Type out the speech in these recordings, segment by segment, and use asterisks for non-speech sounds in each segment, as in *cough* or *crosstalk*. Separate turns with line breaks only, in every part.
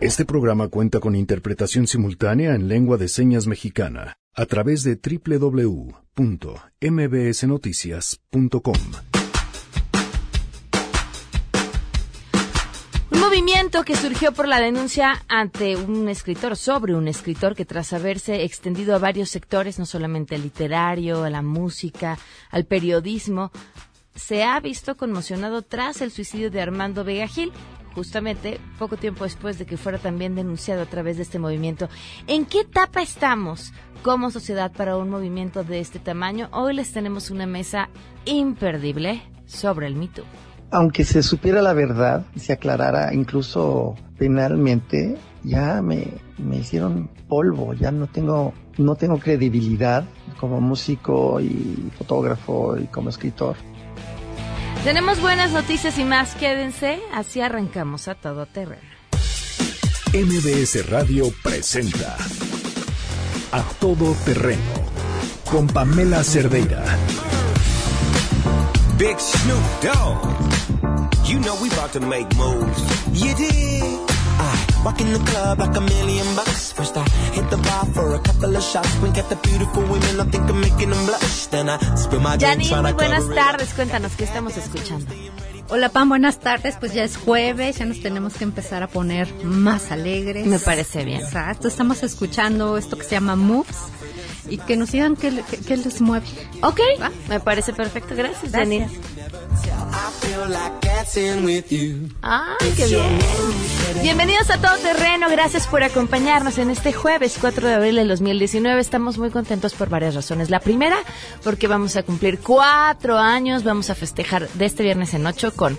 Este programa cuenta con interpretación simultánea en lengua de señas mexicana a través de www.mbsnoticias.com.
Un movimiento que surgió por la denuncia ante un escritor, sobre un escritor que tras haberse extendido a varios sectores, no solamente al literario, a la música, al periodismo, se ha visto conmocionado tras el suicidio de Armando Vega Gil, justamente poco tiempo después de que fuera también denunciado a través de este movimiento. ¿En qué etapa estamos como sociedad para un movimiento de este tamaño? Hoy les tenemos una mesa imperdible sobre el mito.
Aunque se supiera la verdad se aclarara incluso penalmente, ya me, me hicieron polvo, ya no tengo, no tengo credibilidad como músico y fotógrafo y como escritor.
Tenemos buenas noticias y más, quédense, así arrancamos a todo terreno.
MBS Radio presenta A Todo Terreno con Pamela Cerdeira.
Big Snoop Dogg. You know we about to make moves. You did. I walk in the club like a million bucks. First I hit the bar for a couple of shots. Wink at the beautiful women, I think I'm making them blush. Then I spill my drink,
Janine, muy buenas tardes, cuéntanos qué estamos escuchando.
Hola Pam, buenas tardes. Pues ya es jueves, ya nos tenemos que empezar a poner más alegres.
Me parece bien.
Exacto, estamos escuchando esto que se llama Moves y que nos digan qué, qué- qué les mueve.
Ok,
¿Va?
me parece perfecto, gracias,
Gracias.
Janine.
I feel like dancing with you.
¡Ay, qué bien! Bienvenidos a Todo Terreno, gracias por acompañarnos en este jueves 4 de abril del 2019. Estamos muy contentos por varias razones. La primera, porque vamos a cumplir cuatro años, vamos a festejar de este viernes en ocho con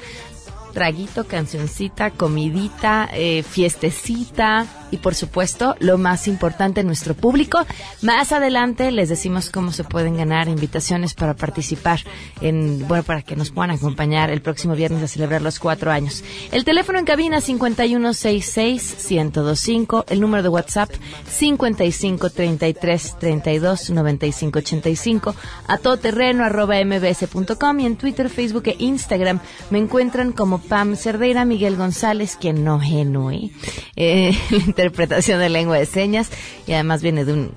traguito, cancioncita, comidita, eh, fiestecita y por supuesto lo más importante nuestro público. Más adelante les decimos cómo se pueden ganar invitaciones para participar en, bueno, para que nos puedan acompañar el próximo viernes a celebrar los cuatro años. El teléfono en cabina 5166-1025, el número de WhatsApp 5533329585, a todoterreno arroba mbs.com y en Twitter, Facebook e Instagram me encuentran como Pam Cerdeira, Miguel González, quien no genue, eh, *laughs* interpretación de lengua de señas y además viene de un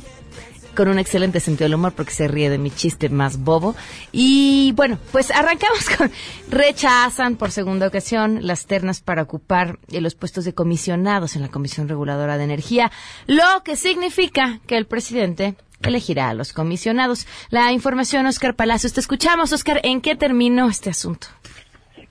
con un excelente sentido del humor porque se ríe de mi chiste más bobo. Y bueno, pues arrancamos con rechazan por segunda ocasión las ternas para ocupar eh, los puestos de comisionados en la Comisión Reguladora de Energía, lo que significa que el presidente elegirá a los comisionados. La información, Oscar Palacios. Te escuchamos, Oscar. ¿En qué terminó este asunto?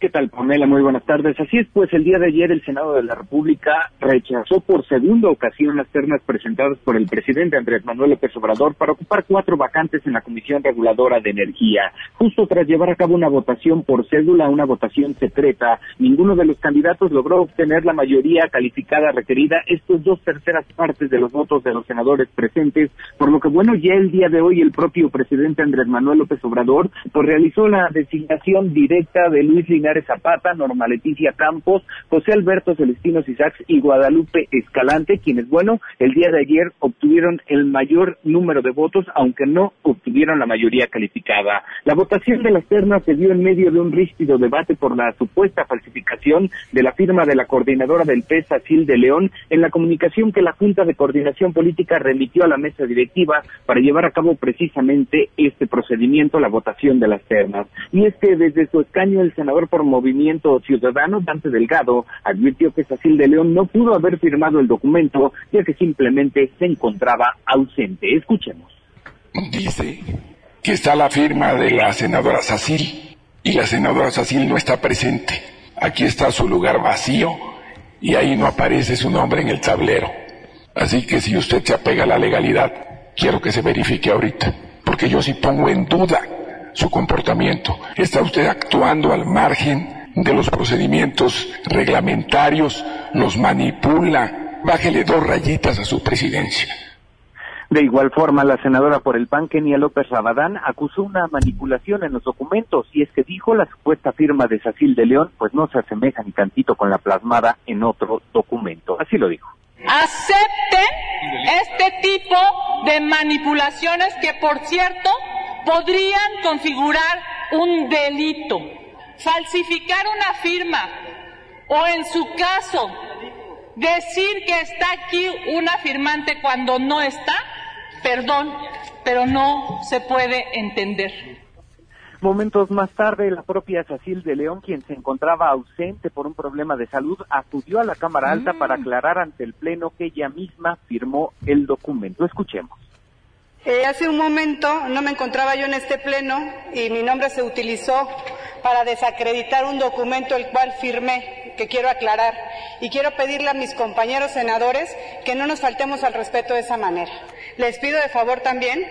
¿Qué tal, Pamela? Muy buenas tardes. Así es, pues el día de ayer el Senado de la República rechazó por segunda ocasión las ternas presentadas por el presidente Andrés Manuel López Obrador para ocupar cuatro vacantes en la Comisión Reguladora de Energía. Justo tras llevar a cabo una votación por cédula, una votación secreta, ninguno de los candidatos logró obtener la mayoría calificada requerida, estos dos terceras partes de los votos de los senadores presentes, por lo que bueno, ya el día de hoy el propio presidente Andrés Manuel López Obrador pues realizó la designación directa de Luis Linares Zapata, Norma Leticia Campos, José Alberto Celestino Sisax y Guadalupe Escalante, quienes, bueno, el día de ayer obtuvieron el mayor número de votos, aunque no obtuvieron la mayoría calificada. La votación de las ternas se dio en medio de un rígido debate por la supuesta falsificación de la firma de la coordinadora del PES, Sil de León, en la comunicación que la Junta de Coordinación Política remitió a la mesa directiva para llevar a cabo precisamente este procedimiento, la votación de las ternas. Y es que desde su escaño el senador por Movimiento Ciudadano, Dante Delgado, advirtió que Sacil de León no pudo haber firmado el documento, ya que simplemente se encontraba ausente. Escuchemos.
dice que está la firma de la senadora Sacil y la senadora Sacil no está presente. Aquí está su lugar vacío y ahí no aparece su nombre en el tablero. Así que si usted se apega a la legalidad, quiero que se verifique ahorita, porque yo sí pongo en duda su comportamiento. Está usted actuando al margen de los procedimientos reglamentarios, los manipula. Bájele dos rayitas a su presidencia.
De igual forma, la senadora por el PAN, Kenia López Rabadán, acusó una manipulación en los documentos y es que dijo la supuesta firma de Sacil de León pues no se asemeja ni tantito con la plasmada en otro documento. Así lo dijo.
acepten este tipo de manipulaciones que, por cierto, podrían configurar un delito. Falsificar una firma o, en su caso, decir que está aquí una firmante cuando no está, perdón, pero no se puede entender.
Momentos más tarde, la propia Cecil de León, quien se encontraba ausente por un problema de salud, acudió a la Cámara Alta para aclarar ante el Pleno que ella misma firmó el documento. Escuchemos.
Eh, hace un momento no me encontraba yo en este pleno y mi nombre se utilizó para desacreditar un documento el cual firmé, que quiero aclarar. Y quiero pedirle a mis compañeros senadores que no nos faltemos al respeto de esa manera. Les pido de favor también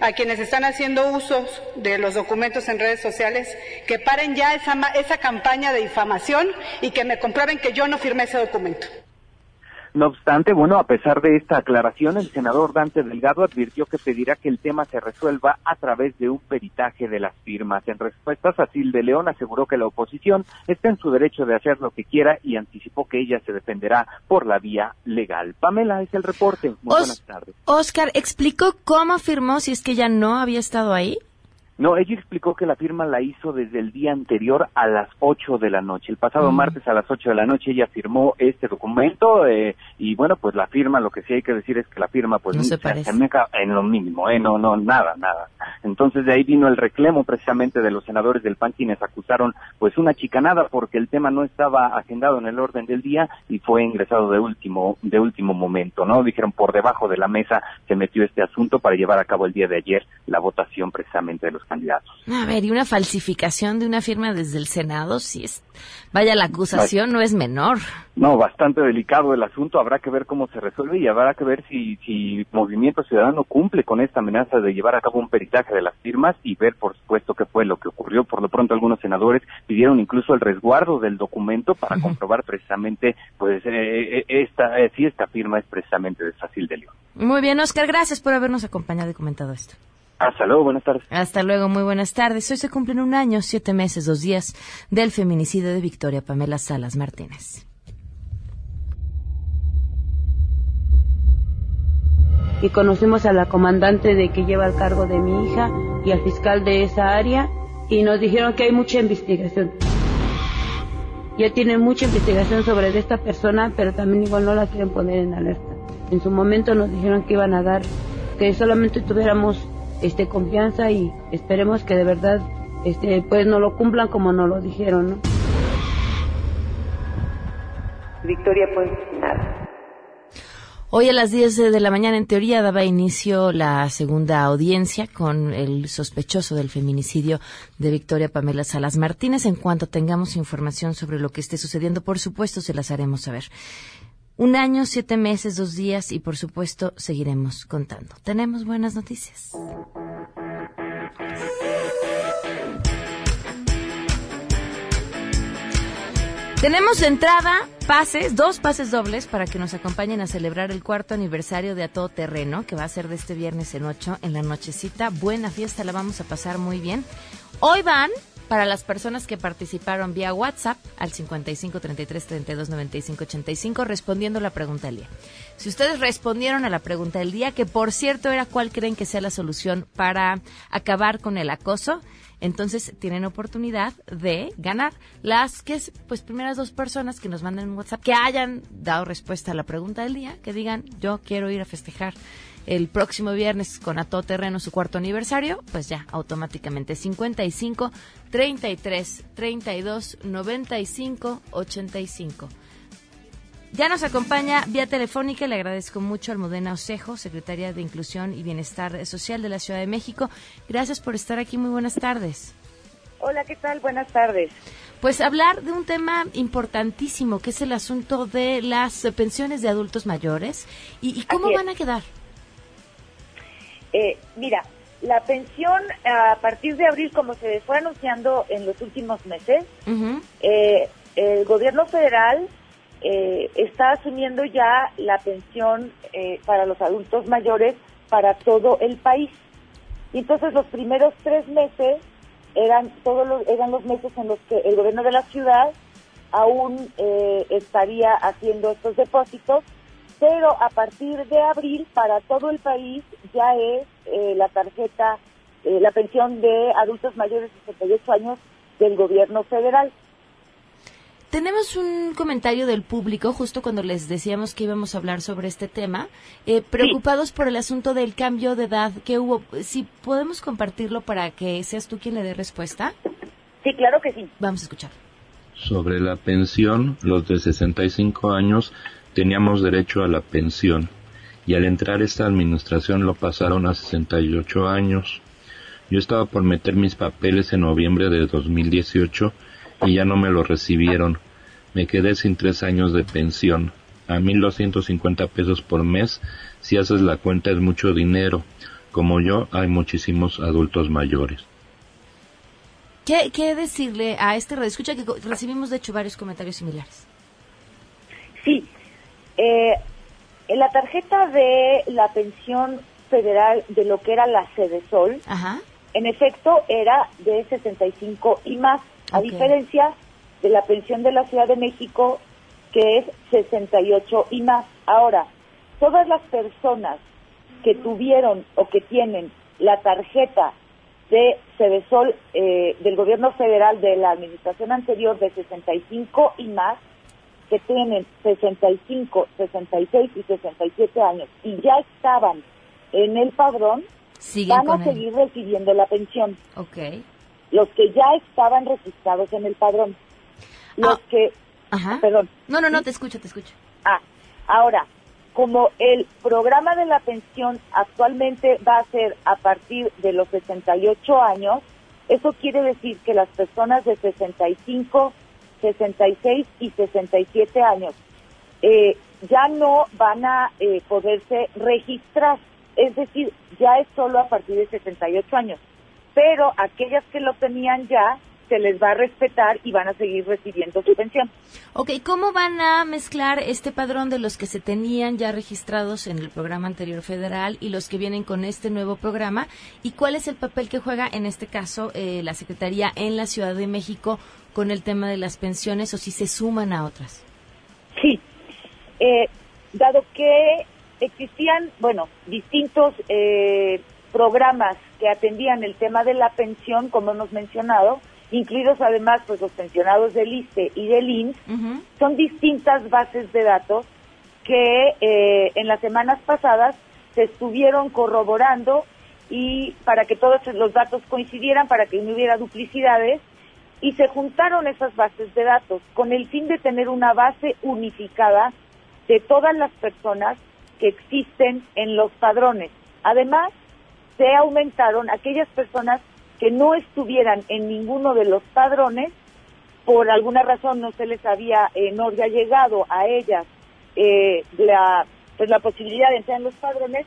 a quienes están haciendo usos de los documentos en redes sociales que paren ya esa, esa campaña de difamación y que me comprueben que yo no firmé ese documento.
No obstante, bueno, a pesar de esta aclaración, el senador Dante Delgado advirtió que pedirá que el tema se resuelva a través de un peritaje de las firmas. En respuesta, Sacil de León aseguró que la oposición está en su derecho de hacer lo que quiera y anticipó que ella se defenderá por la vía legal. Pamela, es el reporte. Muy buenas tardes.
Oscar, ¿explicó cómo afirmó si es que ya no había estado ahí?
No, ella explicó que la firma la hizo desde el día anterior a las 8 de la noche. El pasado martes a las 8 de la noche ella firmó este documento eh, y bueno, pues la firma, lo que sí hay que decir es que la firma pues
no se,
en lo mínimo, eh, no, no, nada, nada. Entonces de ahí vino el reclamo precisamente de los senadores del PAN quienes acusaron pues una chicanada porque el tema no estaba agendado en el orden del día y fue ingresado de último, de último momento, ¿no? Dijeron por debajo de la mesa se metió este asunto para llevar a cabo el día de ayer la votación precisamente de los candidatos.
A ver, y una falsificación de una firma desde el Senado, si es, vaya, la acusación no es menor.
No, bastante delicado el asunto, habrá que ver cómo se resuelve y habrá que ver si, si Movimiento Ciudadano cumple con esta amenaza de llevar a cabo un peritaje de las firmas y ver, por supuesto, qué fue lo que ocurrió. Por lo pronto, algunos senadores pidieron incluso el resguardo del documento para comprobar precisamente, pues, eh, eh, esta, eh, si esta firma es precisamente de Facil de León.
Muy bien, Oscar, gracias por habernos acompañado y comentado esto.
Hasta luego, buenas tardes.
Hasta luego, muy buenas tardes. Hoy se cumplen un año, siete meses, dos días del feminicidio de Victoria Pamela Salas Martínez.
Y conocimos a la comandante de que lleva el cargo de mi hija y al fiscal de esa área y nos dijeron que hay mucha investigación. Ya tienen mucha investigación sobre esta persona, pero también igual no la quieren poner en alerta. En su momento nos dijeron que iban a dar, que solamente tuviéramos este, confianza y esperemos que de verdad este, pues no lo cumplan como nos lo dijeron, ¿no? Victoria, pues nada.
Hoy a las 10 de la mañana, en teoría, daba inicio la segunda audiencia con el sospechoso del feminicidio de Victoria Pamela Salas Martínez. En cuanto tengamos información sobre lo que esté sucediendo, por supuesto, se las haremos saber. Un año, siete meses, dos días y por supuesto seguiremos contando. Tenemos buenas noticias. Tenemos entrada pases, dos pases dobles para que nos acompañen a celebrar el cuarto aniversario de A Todo Terreno, que va a ser de este viernes en ocho, en la nochecita. Buena fiesta, la vamos a pasar muy bien. Hoy van para las personas que participaron vía WhatsApp al 55 33 32 95 85 respondiendo la pregunta del día. Si ustedes respondieron a la pregunta del día, que por cierto era cuál creen que sea la solución para acabar con el acoso, entonces tienen oportunidad de ganar las que pues primeras dos personas que nos manden un WhatsApp que hayan dado respuesta a la pregunta del día, que digan yo quiero ir a festejar el próximo viernes con A Todo Terreno su cuarto aniversario, pues ya automáticamente 55 33 32 95 85. Ya nos acompaña vía telefónica, le agradezco mucho al Modena Osejo, secretaria de Inclusión y Bienestar Social de la Ciudad de México. Gracias por estar aquí, muy buenas tardes.
Hola, ¿qué tal? Buenas tardes.
Pues hablar de un tema importantísimo, que es el asunto de las pensiones de adultos mayores y, cómo van a quedar.
Eh, mira, la pensión a partir de abril, como se fue anunciando en los últimos meses, eh, el gobierno federal eh, está asumiendo ya la pensión para los adultos mayores para todo el país. Y entonces los primeros tres meses eran todos los, eran los meses en los que el gobierno de la ciudad aún estaría haciendo estos depósitos pero a partir de abril para todo el país ya es eh, la tarjeta, eh, la pensión de adultos mayores de 68 años del gobierno federal.
tenemos un comentario del público justo cuando les decíamos que íbamos a hablar sobre este tema, eh, preocupados por el asunto del cambio de edad que hubo. Si podemos compartirlo para que seas tú quien le dé respuesta.
Sí, claro que sí.
Vamos a escuchar.
Sobre la pensión, los de 65 años teníamos derecho a la pensión y al entrar esta administración lo pasaron a 68 años. Yo estaba por meter mis papeles en noviembre de 2018 y ya no me lo recibieron. Me quedé sin tres años de pensión. A 1.250 pesos por mes, si haces la cuenta es mucho dinero. Como yo, hay muchísimos adultos mayores.
¿Qué, qué decirle a este? Escucha que recibimos de hecho varios comentarios similares.
Eh, en la tarjeta de la pensión federal de lo que era la Sede Sol, en efecto era de 65 y más, a diferencia de la pensión de la Ciudad de México que es 68 y más. Ahora, todas las personas que tuvieron o que tienen la tarjeta de Cedesol eh, del gobierno federal de la administración anterior de 65 y más, que tienen 65, 66 y 67 años y ya estaban en el padrón, van a seguir recibiendo la pensión.
Okay.
Los que ya estaban registrados en el padrón. Los
Ah.
que...
Ajá.
Perdón.
No, no, no, te escucho, te escucho.
Ah, ahora, como el programa de la pensión actualmente va a ser a partir de los 68 años, eso quiere decir que las personas de 65, 66 y 67 años eh, ya no van a eh, poderse registrar, es decir, ya es solo a partir de 68 años, pero aquellas que lo tenían ya se les va a respetar y van a seguir recibiendo su pensión.
Ok, ¿cómo van a mezclar este padrón de los que se tenían ya registrados en el programa anterior federal y los que vienen con este nuevo programa? ¿Y cuál es el papel que juega en este caso eh, la Secretaría en la Ciudad de México con el tema de las pensiones o si se suman a otras?
Sí, eh, dado que existían, bueno, distintos eh, programas que atendían el tema de la pensión, como hemos mencionado, incluidos además pues los pensionados del ISTE y del INS, son distintas bases de datos que eh, en las semanas pasadas se estuvieron corroborando y para que todos los datos coincidieran, para que no hubiera duplicidades, y se juntaron esas bases de datos con el fin de tener una base unificada de todas las personas que existen en los padrones. Además, se aumentaron aquellas personas que no estuvieran en ninguno de los padrones, por alguna razón no se les había, eh, no había llegado a ellas eh, la, pues la posibilidad de entrar en los padrones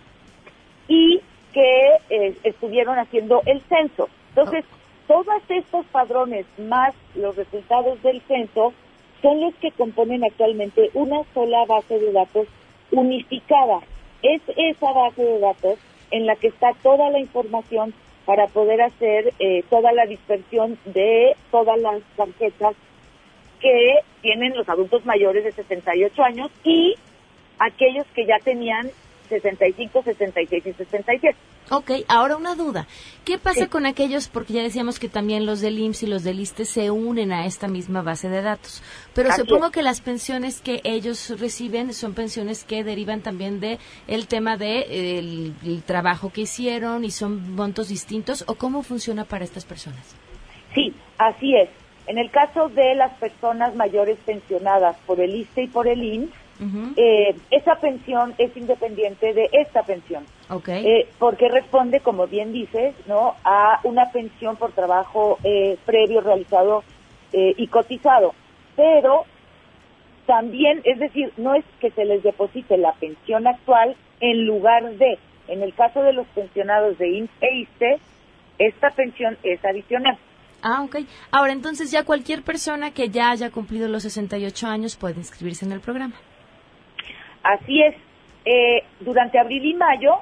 y que eh, estuvieron haciendo el censo. Entonces, todos estos padrones más los resultados del censo son los que componen actualmente una sola base de datos unificada. Es esa base de datos en la que está toda la información para poder hacer eh, toda la dispersión de todas las tarjetas que tienen los adultos mayores de 68 años y aquellos que ya tenían 65, 66 y 67.
Ok, ahora una duda. ¿Qué pasa con aquellos, porque ya decíamos que también los del IMSS y los del ISTE se unen a esta misma base de datos, pero
Así
supongo
es.
que las pensiones que ellos reciben son pensiones que derivan también de el tema de eh, el, el trabajo que hicieron y son montos distintos o cómo funciona para estas personas?
Sí, así es. En el caso de las personas mayores pensionadas por el ISTE y por el IMSS, eh, esa pensión es independiente de esta pensión.
Ok.
Eh, porque responde, como bien dices, ¿no? a una pensión por trabajo eh, previo realizado eh, y cotizado. Pero también, es decir, no es que se les deposite la pensión actual en lugar de, en el caso de los pensionados de IMSS e ISSSTE, esta pensión es adicional.
Ah, ok. Ahora, entonces ya cualquier persona que ya haya cumplido los 68 años puede inscribirse en el programa.
Así es. Eh, durante abril y mayo,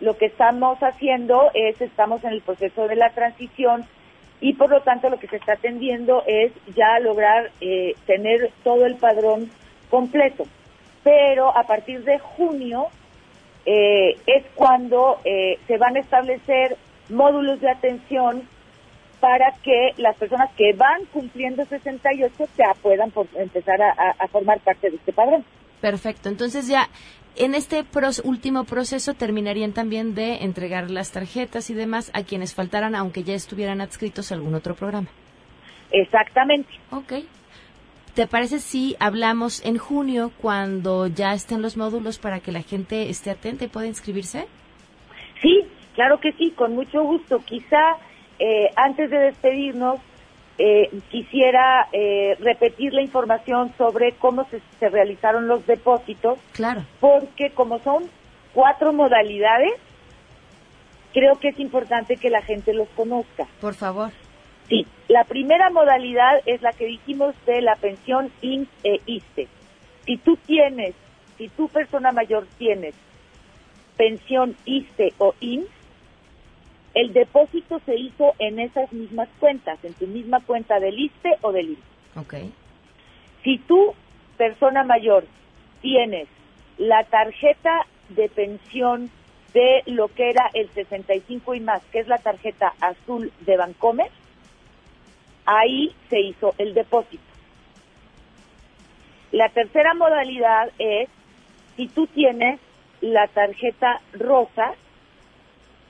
lo que estamos haciendo es, estamos en el proceso de la transición y por lo tanto lo que se está atendiendo es ya lograr eh, tener todo el padrón completo. Pero a partir de junio eh, es cuando se van a establecer módulos de atención para que las personas que van cumpliendo 68 ya puedan empezar a, formar parte de este padrón.
Perfecto. Entonces ya en este último proceso terminarían también de entregar las tarjetas y demás a quienes faltaran, aunque ya estuvieran adscritos a algún otro programa.
Exactamente.
Ok. ¿Te parece si hablamos en junio cuando ya estén los módulos para que la gente esté atenta y pueda inscribirse?
Sí, claro que sí, con mucho gusto. Quizá eh, antes de despedirnos, eh, quisiera eh, repetir la información sobre cómo se, se, realizaron los depósitos.
Claro.
Porque como son cuatro modalidades, creo que es importante que la gente los conozca.
Por favor.
Sí, la primera modalidad es la que dijimos de la pensión INS e ISTE. Si tú tienes, si tu persona mayor tienes pensión ISTE o INS, el depósito se hizo en esas mismas cuentas, en tu misma cuenta del ISTE o del INS.
Okay.
Si tú, persona mayor, tienes la tarjeta de pensión de lo que era el 65 y más, que es la tarjeta azul de Bancomer, ahí se hizo el depósito. La tercera modalidad es si tú tienes la tarjeta rosa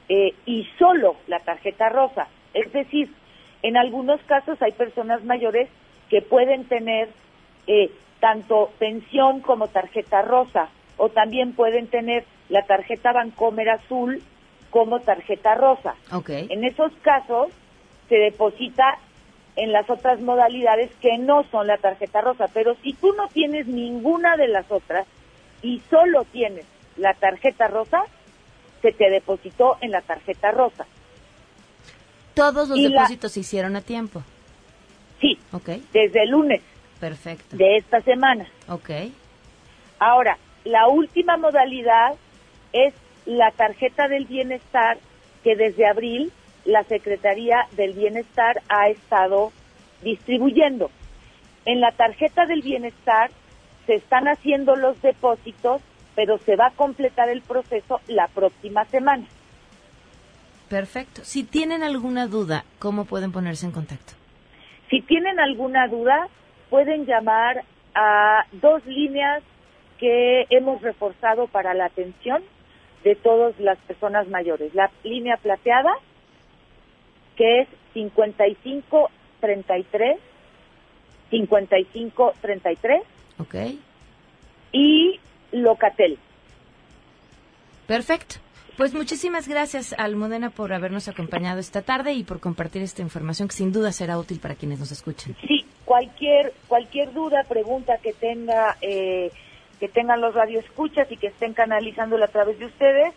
eh, y solo la tarjeta rosa. Es decir, en algunos casos hay personas mayores que pueden tener eh, tanto pensión como tarjeta rosa o también pueden tener la tarjeta Bancomer azul como tarjeta rosa.
Okay.
En esos casos se deposita en las otras modalidades que no son la tarjeta rosa. Pero si tú no tienes ninguna de las otras y solo tienes la tarjeta rosa, se te depositó en la tarjeta rosa.
Todos los depósitos se hicieron a tiempo.
Sí.
Okay.
Desde el lunes.
Perfecto.
De esta semana.
Ok.
Ahora, la última modalidad es la tarjeta del bienestar que desde abril la Secretaría del Bienestar ha estado distribuyendo. En la tarjeta del bienestar se están haciendo los depósitos, pero se va a completar el proceso la próxima semana.
Perfecto. Si tienen alguna duda, ¿cómo pueden ponerse en contacto?
Si tienen alguna duda, pueden llamar a dos líneas que hemos reforzado para la atención de todas las personas mayores. La línea plateada que es 5533 5533
Ok.
y Locatel.
Perfecto. Pues muchísimas gracias, Almudena, por habernos acompañado esta tarde y por compartir esta información que sin duda será útil para quienes nos escuchan.
Sí, cualquier cualquier duda, pregunta que tenga eh, que tengan los radioescuchas y que estén canalizándola a través de ustedes,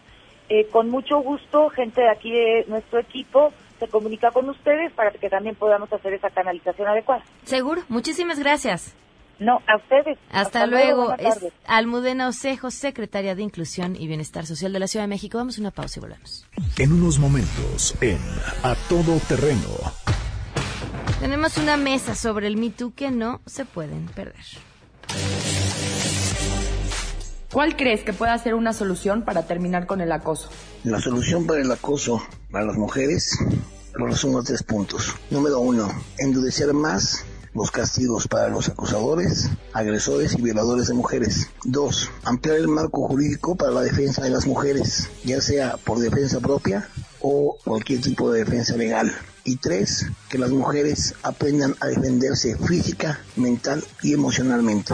eh, con mucho gusto, gente de aquí de nuestro equipo se comunica con ustedes para que también podamos hacer esa canalización adecuada.
Seguro, muchísimas gracias.
No, a ustedes.
Hasta, luego. Es Almudena Osejo, secretaria de Inclusión y Bienestar Social de la Ciudad de México. Vamos a una pausa y volvemos.
En unos momentos, en A Todo Terreno.
Tenemos una mesa sobre el Me que no se pueden perder.
¿Cuál crees que pueda ser una solución para terminar con el acoso?
La solución para el acoso para las mujeres bueno, son los tres puntos. Número uno, endurecer más los castigos para los acosadores, agresores y violadores de mujeres. Dos, ampliar el marco jurídico para la defensa de las mujeres, ya sea por defensa propia o cualquier tipo de defensa legal. Y tres, que las mujeres aprendan a defenderse física, mental y emocionalmente.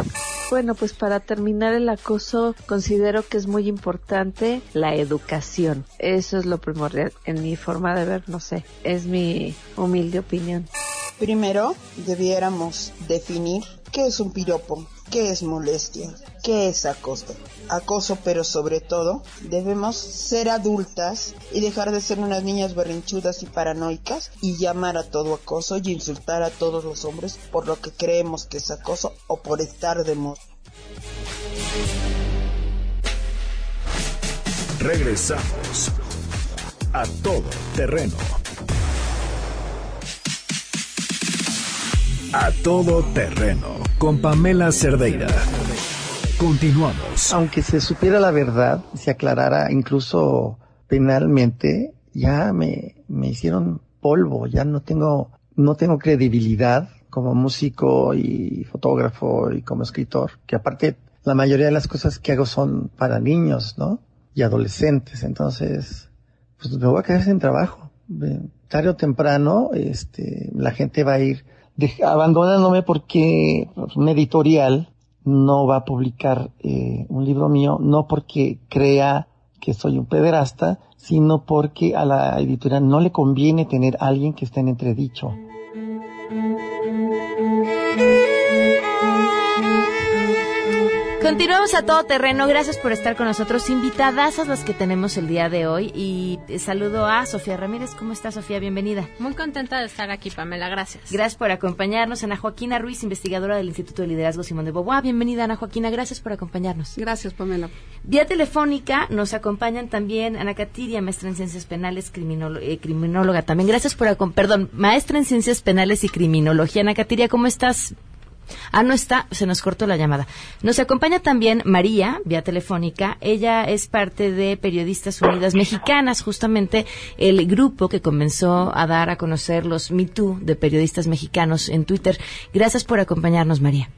Bueno, pues para terminar el acoso, considero que es muy importante la educación. Eso es lo primordial. En mi forma de ver, no sé, es mi humilde opinión.
Primero, debiéramos definir qué es un piropo, qué es molestia, qué es acoso. Acoso, pero sobre todo, debemos ser adultas y dejar de ser unas niñas berrinchudas y paranoicas y llamar a todo acoso y insultar a todos los hombres por lo que creemos que es acoso o por estar de moda.
Regresamos a todo terreno. A todo terreno con Pamela Cerdeira. Continuamos.
Aunque se supiera la verdad, se aclarara incluso penalmente, ya me, me hicieron polvo, ya no tengo, no tengo credibilidad como músico y fotógrafo y como escritor, que aparte la mayoría de las cosas que hago son para niños, ¿no? Y adolescentes, entonces, pues me voy a quedar sin trabajo. Tarde o temprano, este, la gente va a ir abandonándome porque pues, un editorial no va a publicar eh, un libro mío, no porque crea que soy un pederasta, sino porque a la editorial no le conviene tener a alguien que esté en entredicho.
Continuamos a todo terreno. Gracias por estar con nosotros. Invitadas a las que tenemos el día de hoy. Y saludo a Sofía Ramírez. ¿Cómo está, Sofía? Bienvenida.
Muy contenta de estar aquí, Pamela. Gracias.
Gracias por acompañarnos. Ana Joaquina Ruiz, investigadora del Instituto de Liderazgo Simón de Beauvoir. Bienvenida, Ana Joaquina. Gracias por acompañarnos.
Gracias, Pamela.
Vía telefónica nos acompañan también Ana Catiria, maestra en Ciencias Penales, eh, criminóloga también. Gracias por Perdón, maestra en Ciencias Penales y Criminología. Ana Catiria, ¿cómo estás? Ah, no está, se nos cortó la llamada. Nos acompaña también María, vía telefónica. Ella es parte de Periodistas Unidas Mexicanas, justamente el grupo que comenzó a dar a conocer los Me Too de periodistas mexicanos en Twitter. Gracias por acompañarnos, María.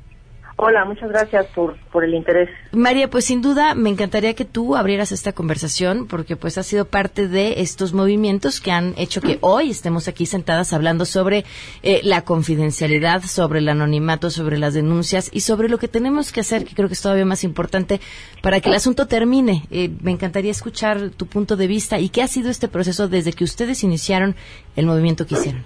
Hola, muchas gracias por, por el interés.
María, pues sin duda me encantaría que tú abrieras esta conversación porque pues ha sido parte de estos movimientos que han hecho que hoy estemos aquí sentadas hablando sobre eh, la confidencialidad, sobre el anonimato, sobre las denuncias y sobre lo que tenemos que hacer, que creo que es todavía más importante para que el asunto termine. Eh, me encantaría escuchar tu punto de vista y qué ha sido este proceso desde que ustedes iniciaron el movimiento que hicieron.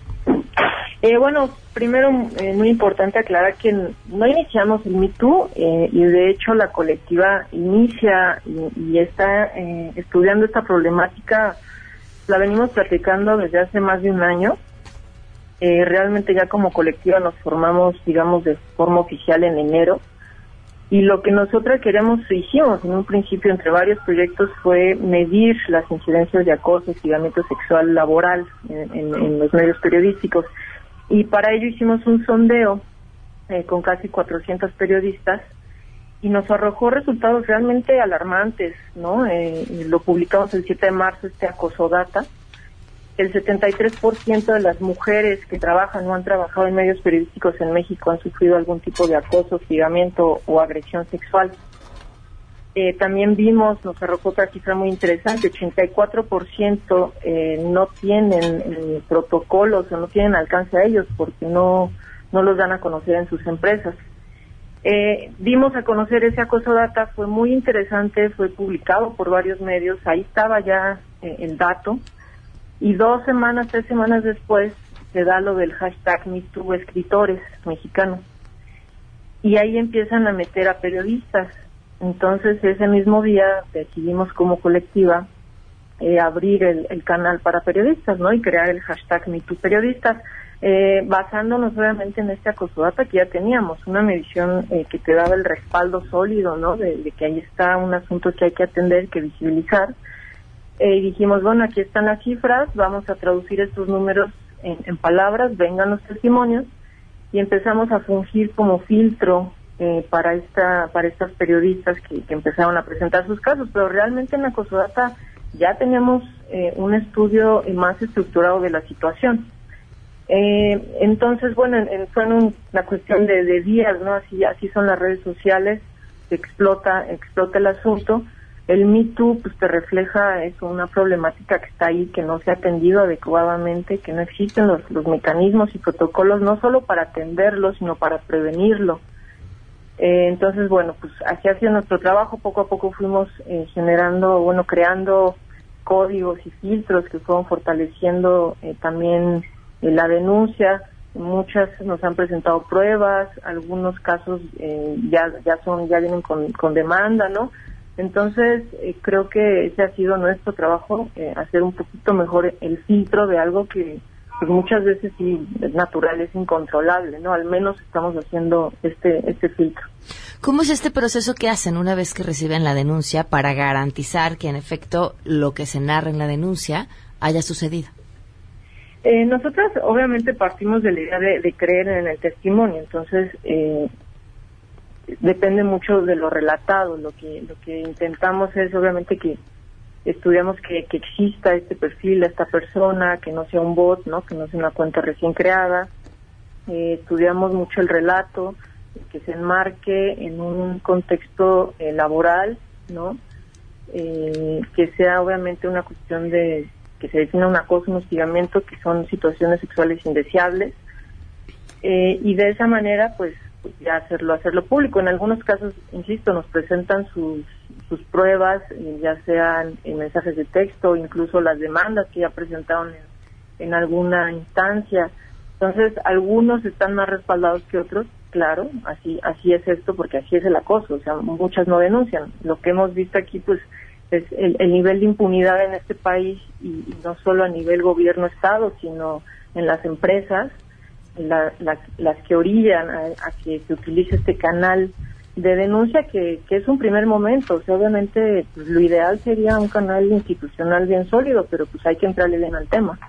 Eh, bueno, primero, eh, muy importante aclarar que no iniciamos el MeToo eh, y de hecho la colectiva inicia y, está eh, estudiando esta problemática, la venimos platicando desde hace más de un año. realmente ya como colectiva nos formamos, digamos, de forma oficial en enero. Y lo que nosotros queremos, hicimos en un principio entre varios proyectos fue medir las incidencias de acoso, hostigamiento sexual laboral en los medios periodísticos y para ello hicimos un sondeo eh, con casi 400 periodistas y nos arrojó resultados realmente alarmantes, ¿no? Eh, lo publicamos el 7 de marzo, este acoso data. El 73% de las mujeres que trabajan o han trabajado en medios periodísticos en México han sufrido algún tipo de acoso, hostigamiento o agresión sexual. Eh, también vimos, nos arrojó otra cifra muy interesante, 84% eh, no tienen eh, protocolos o no tienen alcance a ellos porque no, no los dan a conocer en sus empresas. Eh, dimos a conocer ese acoso data, fue muy interesante, fue publicado por varios medios, ahí estaba ya el dato, y dos semanas, tres semanas después se da lo del hashtag MeToo escritores mexicanos. Y ahí empiezan a meter a periodistas, entonces, ese mismo día decidimos como colectiva eh, abrir el, canal para periodistas, ¿no? Y crear el hashtag MeTooPeriodistas, eh, basándonos obviamente en este acosodata que ya teníamos, una medición eh, que te daba el respaldo sólido, ¿no? De, que ahí está un asunto que hay que atender, que visibilizar. Eh, y dijimos, bueno, aquí están las cifras, vamos a traducir estos números en, en palabras, vengan los testimonios, y empezamos a fungir como filtro eh, para esta para estas periodistas que, empezaron a presentar sus casos, pero realmente en la COSODATA ya teníamos eh, un estudio más estructurado de la situación. Eh, entonces, bueno, fue una cuestión de, días, ¿no? Así así son las redes sociales, explota explota el asunto. El Me Too pues te refleja eso, una problemática que está ahí, que no se ha atendido adecuadamente, que no existen los, los mecanismos y protocolos no solo para atenderlo, sino para prevenirlo. Eh, entonces, bueno, pues así ha sido nuestro trabajo. Poco a poco fuimos eh, generando, bueno, creando códigos y filtros que fueron fortaleciendo eh, también la denuncia. Muchas nos han presentado pruebas, algunos casos ya ya son ya vienen con, con demanda, ¿no? Entonces creo que ese ha sido nuestro trabajo, hacer un poquito mejor el filtro de algo que pues muchas veces sí es natural, es incontrolable, ¿no? Al menos estamos haciendo este, este filtro.
¿Cómo es este proceso que hacen una vez que reciben la denuncia para garantizar que en efecto lo que se narra en la denuncia haya sucedido?
Eh, nosotros obviamente partimos de la idea de, creer en el testimonio, entonces eh, depende mucho de lo relatado. Lo que lo que intentamos es obviamente que estudiamos que, que exista este perfil, esta persona, que no sea un bot, ¿no? Que no sea una cuenta recién creada. Eh, estudiamos mucho el relato, que se enmarque en un contexto eh, laboral, ¿no? Eh, que sea obviamente una cuestión de que se defina un acoso, un hostigamiento, que son situaciones sexuales indeseables, y de esa manera, pues, pues, ya hacerlo, hacerlo público. En algunos casos, insisto, nos presentan sus, sus pruebas, ya sean en mensajes de texto, incluso las demandas que ya presentaron en, alguna instancia. Entonces, algunos están más respaldados que otros, claro, así así es esto porque así es el acoso, o sea, muchas no denuncian. Lo que hemos visto aquí pues es el, nivel de impunidad en este país y, no solo a nivel gobierno estado, sino en las empresas, las que orillan a, que se utilice este canal de denuncia que, que es un primer momento, o sea, obviamente pues, lo ideal sería un canal institucional bien sólido, pero pues hay que entrarle bien al tema.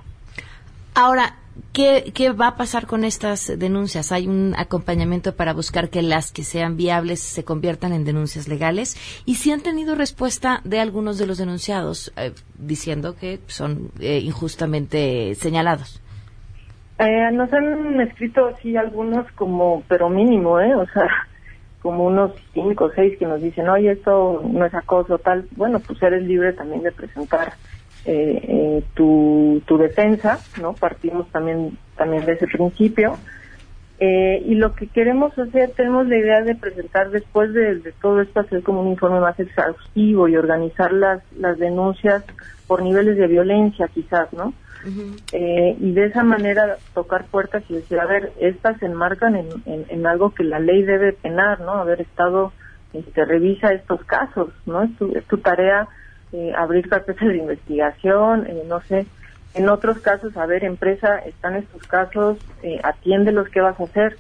Ahora, ¿Qué, ¿Qué, va a pasar con estas denuncias? ¿Hay un acompañamiento para buscar que las que sean viables se conviertan en denuncias legales? ¿Y si han tenido respuesta de algunos de los denunciados eh, diciendo que son eh, injustamente señalados?
Eh, nos han escrito sí algunos como, pero mínimo, ¿eh? O sea, *laughs* como unos cinco o seis que nos dicen, oye, esto no es acoso, tal. Bueno, pues eres libre también de presentar eh, eh, tu, tu defensa, ¿no? Partimos también, también de ese principio. Eh, y lo que queremos hacer, tenemos la idea de presentar después de, todo esto, hacer como un informe más exhaustivo y organizar las, las denuncias por niveles de violencia quizás, ¿no? Eh, y de esa manera tocar puertas y decir, a ver, estas se enmarcan en, algo que la ley debe penar, ¿no? Haber estado, este, revisa estos casos, ¿no? Es tu, es tu tarea eh, abrir carpetas de investigación, eh, no sé, en otros casos, a ver, empresa, están estos casos, eh, atiende los que vas a hacer.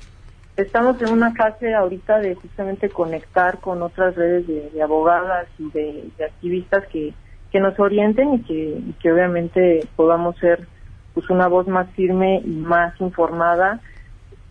Estamos en una fase ahorita de justamente conectar con otras redes de, abogadas y de, activistas que, que nos orienten y que, y que obviamente podamos ser pues una voz más firme y más informada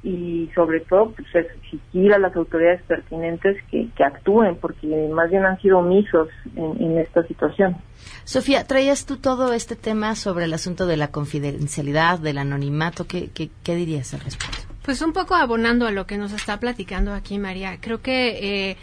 y sobre todo pues, exigir a las autoridades pertinentes que, actúen porque más bien han sido omisos en, esta situación.
Sofía, traías tú todo este tema sobre el asunto de la confidencialidad, del anonimato. ¿Qué, qué, qué dirías al respecto?
Pues un poco abonando a lo que nos está platicando aquí María. Creo que eh,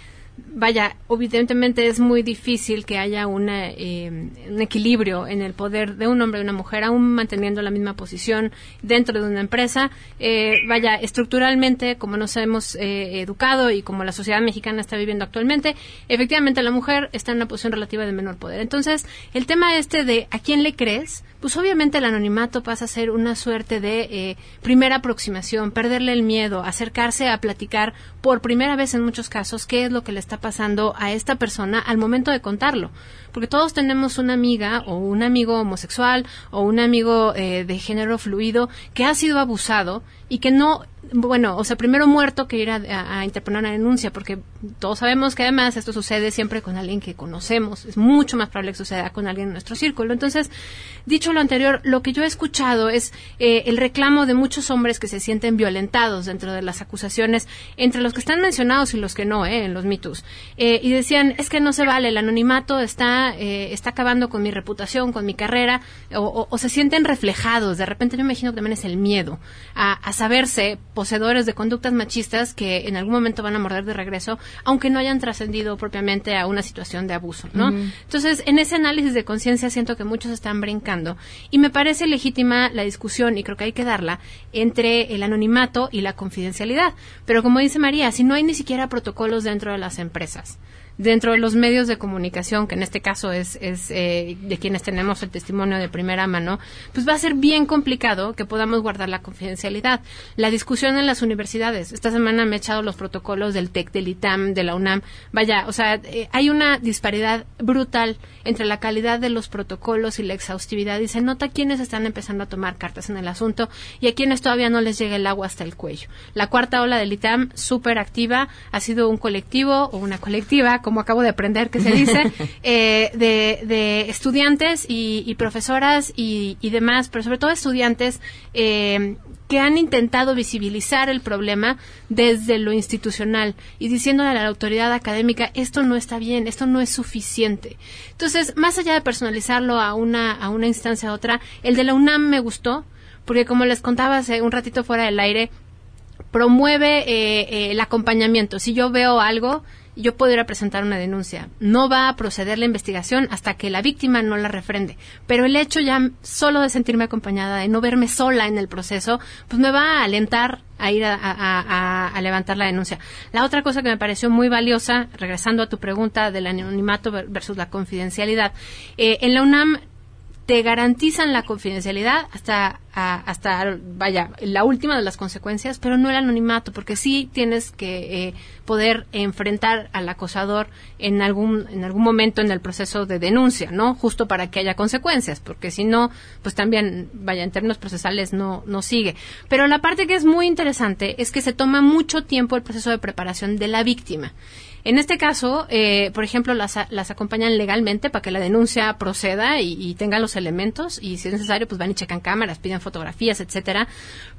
vaya, evidentemente es muy difícil que haya una, eh, un equilibrio en el poder de un hombre y una mujer, aún manteniendo la misma posición dentro de una empresa. Eh, vaya, estructuralmente, como nos hemos eh, educado y como la sociedad mexicana está viviendo actualmente, efectivamente la mujer está en una posición relativa de menor poder. Entonces, el tema este de a quién le crees, pues obviamente el anonimato pasa a ser una suerte de primera aproximación, perderle el miedo, acercarse a platicar por primera vez en muchos casos qué es lo que le está pasando a esta persona al momento de contarlo. Porque todos tenemos una amiga o un amigo homosexual o un amigo eh, de género fluido que ha sido abusado y que no bueno, o sea, primero muerto que ir a, interponer una denuncia, porque todos sabemos que además esto sucede siempre con alguien que conocemos, es mucho más probable que suceda con alguien en nuestro círculo. Entonces, dicho lo anterior, lo que yo he escuchado es eh, el reclamo de muchos hombres que se sienten violentados dentro de las acusaciones, entre los que están mencionados y los que no, eh, en los mitos. Eh, y decían, es que no se vale, el anonimato está, eh, está acabando con mi reputación, con mi carrera, o, se sienten reflejados. De repente yo me imagino que también es el miedo a, a saberse poseedores de conductas machistas que en algún momento van a morder de regreso, aunque no hayan trascendido propiamente a una situación de abuso, ¿no? Entonces, en ese análisis de conciencia siento que muchos están brincando y me parece legítima la discusión y creo que hay que darla entre el anonimato y la confidencialidad. Pero como dice María, si no hay ni siquiera protocolos dentro de las empresas, dentro de los medios de comunicación, que en este caso es, es eh, de quienes tenemos el testimonio de primera mano, pues va a ser bien complicado que podamos guardar la confidencialidad. La discusión en las universidades. Esta semana me he echado los protocolos del TEC, del ITAM, de la UNAM. Vaya, o sea, eh, hay una disparidad brutal entre la calidad de los protocolos y la exhaustividad y se nota quiénes están empezando a tomar cartas en el asunto y a quienes todavía no les llega el agua hasta el cuello. La cuarta ola del ITAM, súper activa, ha sido un colectivo o una colectiva como acabo de aprender que se dice, *laughs* eh, de, de, estudiantes y, y profesoras y, y, demás, pero sobre todo estudiantes eh, que han intentado visibilizar el problema desde lo institucional y diciéndole a la autoridad académica esto no está bien, esto no es suficiente. Entonces, más allá de personalizarlo a una, a una instancia a otra, el de la UNAM me gustó, porque como les contaba hace un ratito fuera del aire, promueve eh, eh, el acompañamiento. Si yo veo algo, yo puedo ir a presentar una denuncia. No va a proceder la investigación hasta que la víctima no la refrende. Pero el hecho ya solo de sentirme acompañada, de no verme sola en el proceso, pues me va a alentar a ir a, levantar la denuncia. La otra cosa que me pareció muy valiosa, regresando a tu pregunta del anonimato versus la confidencialidad, eh, en la UNAM te garantizan la confidencialidad hasta, hasta, vaya, la última de las consecuencias, pero no el anonimato, porque sí tienes que eh, poder enfrentar al acosador en algún, en algún momento en el proceso de denuncia, ¿no? Justo para que haya consecuencias, porque si no, pues también, vaya, en términos procesales no, no sigue. Pero la parte que es muy interesante es que se toma mucho tiempo el proceso de preparación de la víctima. En este caso, eh, por ejemplo, las, acompañan legalmente para que la denuncia proceda y, y tenga los elementos y si es necesario, pues van y checan cámaras, piden fotografías, etcétera.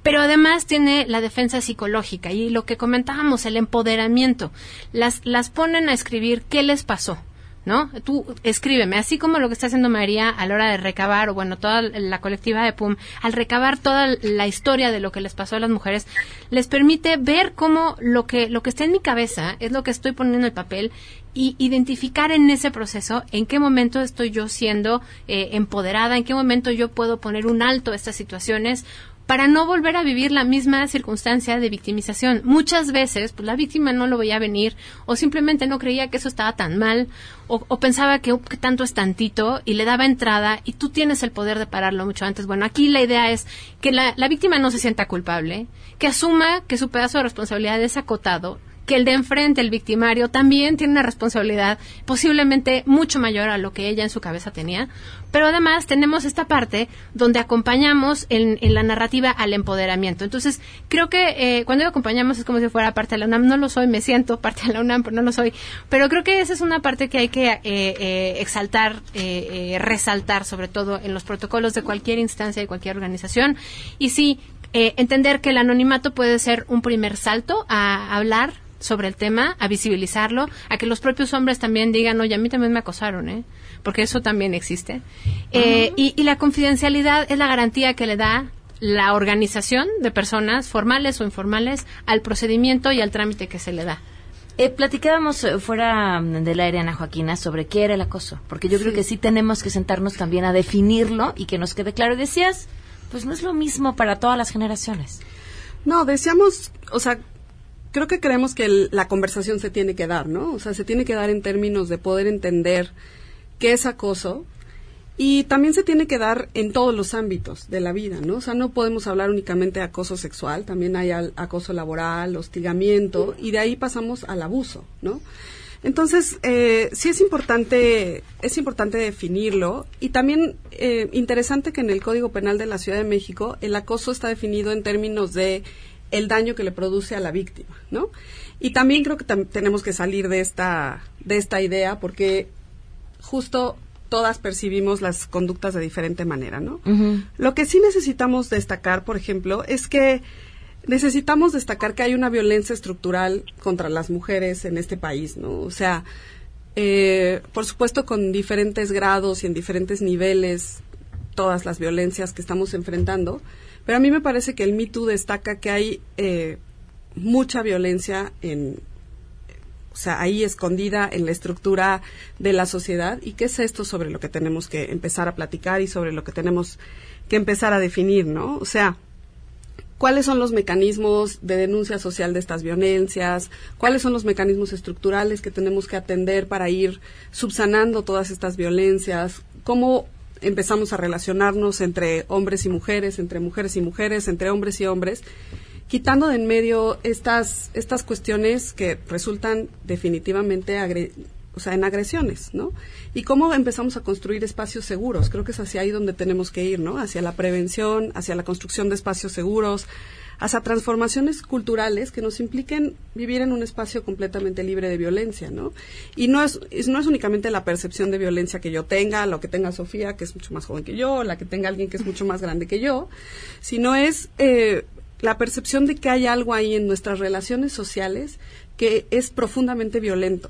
Pero además tiene la defensa psicológica y lo que comentábamos, el empoderamiento. Las, las ponen a escribir qué les pasó ¿no? Tú escríbeme, así como lo que está haciendo María a la hora de recabar, o bueno, toda la colectiva de PUM, al recabar toda la historia de lo que les pasó a las mujeres, les permite ver cómo lo que, lo que está en mi cabeza es lo que estoy poniendo en el papel y identificar en ese proceso en qué momento estoy yo siendo eh, empoderada, en qué momento yo puedo poner un alto a estas situaciones para no volver a vivir la misma circunstancia de victimización. Muchas veces, pues la víctima no lo veía venir o simplemente no creía que eso estaba tan mal o, pensaba que, tanto es tantito y le daba entrada y tú tienes el poder de pararlo mucho antes. Bueno, aquí la idea es que la, la víctima no se sienta culpable, que asuma que su pedazo de responsabilidad es acotado, que el de enfrente, el victimario, también tiene una responsabilidad posiblemente mucho mayor a lo que ella en su cabeza tenía. Pero además tenemos esta parte donde acompañamos en, la narrativa al empoderamiento. Entonces, creo que eh, cuando acompañamos es como si fuera parte de la UNAM. No lo soy, me siento parte de la UNAM, pero no lo soy. Pero creo que esa es una parte que hay que eh, eh, exaltar, resaltar, sobre todo en los protocolos de cualquier instancia y cualquier organización. Y sí, entender que el anonimato puede ser un primer salto a hablar sobre el tema, a visibilizarlo, a que los propios hombres también digan, oye, a mí también me acosaron, ¿eh? Porque eso también existe. Eh, y, la confidencialidad es la garantía que le da la organización de personas, formales o informales, al procedimiento y al trámite que se le da.
Eh, platicábamos eh, fuera mm, del aire, Ana Joaquina, sobre qué era el acoso, porque yo creo que sí tenemos que sentarnos también a definirlo y que nos quede claro. Decías, pues no es lo mismo para todas las generaciones.
No, decíamos, o sea, creo que creemos que la conversación se tiene que dar, ¿no? O sea, se tiene que dar en términos de poder entender qué es acoso y también se tiene que dar en todos los ámbitos de la vida, ¿no? O sea, no podemos hablar únicamente de acoso sexual, también hay acoso laboral, hostigamiento y de ahí pasamos al abuso, ¿no? Entonces, eh, sí es importante, es importante definirlo y también eh, interesante que en el Código Penal de la Ciudad de México el acoso está definido en términos de el daño que le produce a la víctima, ¿no? Y también creo que tenemos que salir de esta, de esta idea porque justo todas percibimos las conductas de diferente manera, ¿no? Lo que sí necesitamos destacar, por ejemplo, es que necesitamos destacar que hay una violencia estructural contra las mujeres en este país, ¿no? O sea, eh, por supuesto con diferentes grados y en diferentes niveles todas las violencias que estamos enfrentando, pero a mí me parece que el Me Too destaca que hay eh, mucha violencia en, o sea, ahí escondida en la estructura de la sociedad. ¿Y qué es esto sobre lo que tenemos que empezar a platicar y sobre lo que tenemos que empezar a definir, ¿no? O sea, cuáles son los mecanismos de denuncia social de estas violencias, cuáles son los mecanismos estructurales que tenemos que atender para ir subsanando todas estas violencias, cómo empezamos a relacionarnos entre hombres y mujeres, entre mujeres y mujeres, entre hombres y hombres, quitando de en medio estas, estas cuestiones que resultan definitivamente o sea, en agresiones, ¿no? Y cómo empezamos a construir espacios seguros. Creo que es hacia ahí donde tenemos que ir, ¿no? Hacia la prevención, hacia la construcción de espacios seguros, hacia transformaciones culturales que nos impliquen vivir en un espacio completamente libre de violencia, ¿no? Y no es, no es únicamente la percepción de violencia que yo tenga, lo que tenga Sofía, que es mucho más joven que yo, la que tenga alguien que es mucho más grande que yo, sino es eh, la percepción de que hay algo ahí en nuestras relaciones sociales que es profundamente violento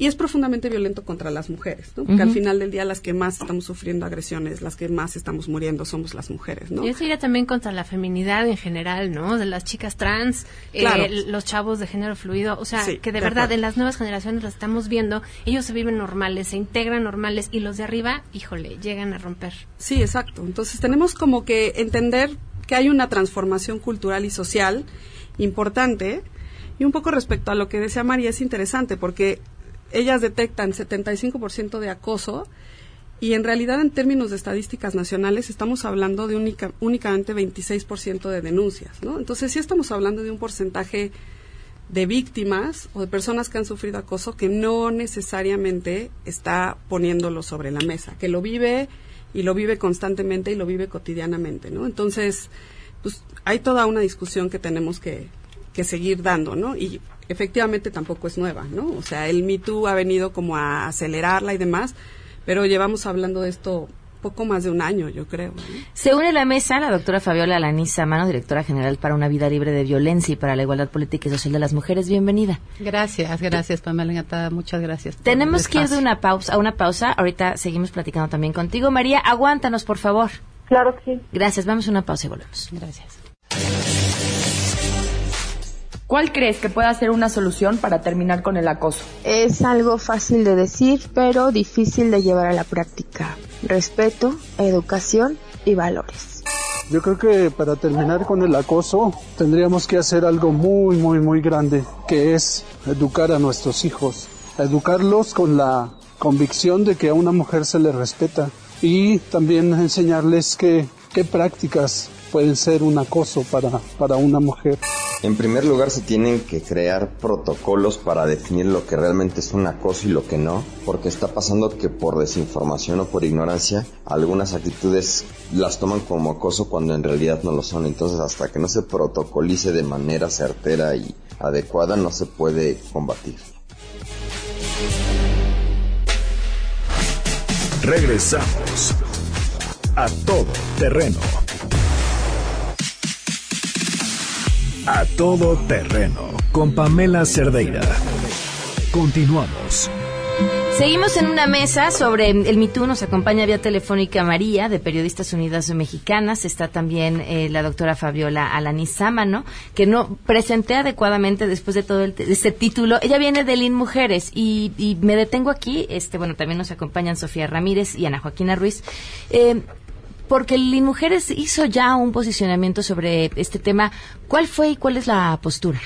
y es profundamente violento contra las mujeres, ¿no? Porque al final del día las que más estamos sufriendo agresiones, las que más estamos muriendo somos las mujeres, ¿no?
Y eso iría también contra la feminidad en general, ¿no? De las chicas trans, eh, los chavos de género fluido, o sea,
Sí,
que de
de
verdad
acuerdo.
en las nuevas generaciones las estamos viendo, ellos se viven normales, se integran normales y los de arriba, híjole, llegan a romper.
Sí, exacto. Entonces tenemos como que entender que hay una transformación cultural y social importante y un poco respecto a lo que decía María es interesante porque ellas detectan 75% de acoso y en realidad en términos de estadísticas nacionales estamos hablando de única- únicamente 26% de denuncias, ¿no? Entonces sí estamos hablando de un porcentaje de víctimas o de personas que han sufrido acoso que no necesariamente está poniéndolo sobre la mesa, que lo vive y lo vive constantemente y lo vive cotidianamente, ¿no? Entonces, pues hay toda una discusión que tenemos que, que seguir dando, ¿no? Y efectivamente tampoco es nueva, ¿no? O sea, el Me Too ha venido como a acelerarla y demás, pero llevamos hablando de esto poco más de un año, yo creo. ¿no?
Se une a la mesa la doctora Fabiola Alaniza Mano, directora general para una vida libre de violencia y para la igualdad política y social de las mujeres. Bienvenida.
Gracias, gracias Pamela encantada, muchas gracias. por
Tenemos que ir de una pausa a una pausa. Ahorita seguimos platicando también contigo. María, aguántanos, por favor.
Claro que sí.
Gracias. Vamos a una pausa y volvemos.
Gracias.
¿Cuál crees que pueda ser una solución para terminar con el acoso?
Es algo fácil de decir, pero difícil de llevar a la práctica. Respeto, educación y valores.
Yo creo que para terminar con el acoso tendríamos que hacer algo muy, muy, muy grande, que es educar a nuestros hijos, educarlos con la convicción de que a una mujer se le respeta y también enseñarles que, qué prácticas pueden ser un acoso para, para una mujer.
En primer lugar, se tienen que crear protocolos para definir lo que realmente es un acoso y lo que no, porque está pasando que por desinformación o por ignorancia, algunas actitudes las toman como acoso cuando en realidad no lo son. Entonces, hasta que no se protocolice de manera certera y adecuada, no se puede combatir.
Regresamos a todo terreno. A todo terreno con Pamela Cerdeira. Continuamos.
Seguimos en una mesa sobre el MeToo. Nos acompaña vía telefónica María, de Periodistas Unidas Mexicanas. Está también eh, la doctora Fabiola Alanizámano, que no presenté adecuadamente después de todo el este título. Ella viene de Lin Mujeres y, y me detengo aquí. Este, bueno, también nos acompañan Sofía Ramírez y Ana Joaquina Ruiz. Eh, porque Lin Mujeres hizo ya un posicionamiento sobre este tema. ¿Cuál fue y cuál es la postura?